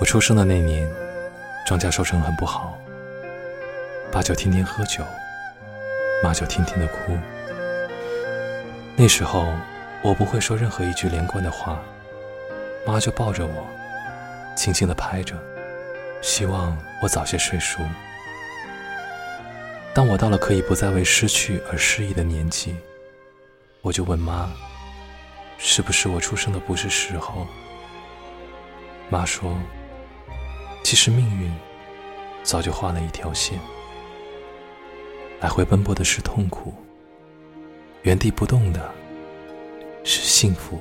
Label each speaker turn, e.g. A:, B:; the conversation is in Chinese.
A: 我出生的那年，庄稼收成很不好，爸就天天喝酒，妈就天天的哭。那时候我不会说任何一句连贯的话，妈就抱着我，轻轻的拍着，希望我早些睡熟。当我到了可以不再为失去而失意的年纪，我就问妈：“是不是我出生的不是时候？”妈说。其实命运早就画了一条线，来回奔波的是痛苦，原地不动的是幸福。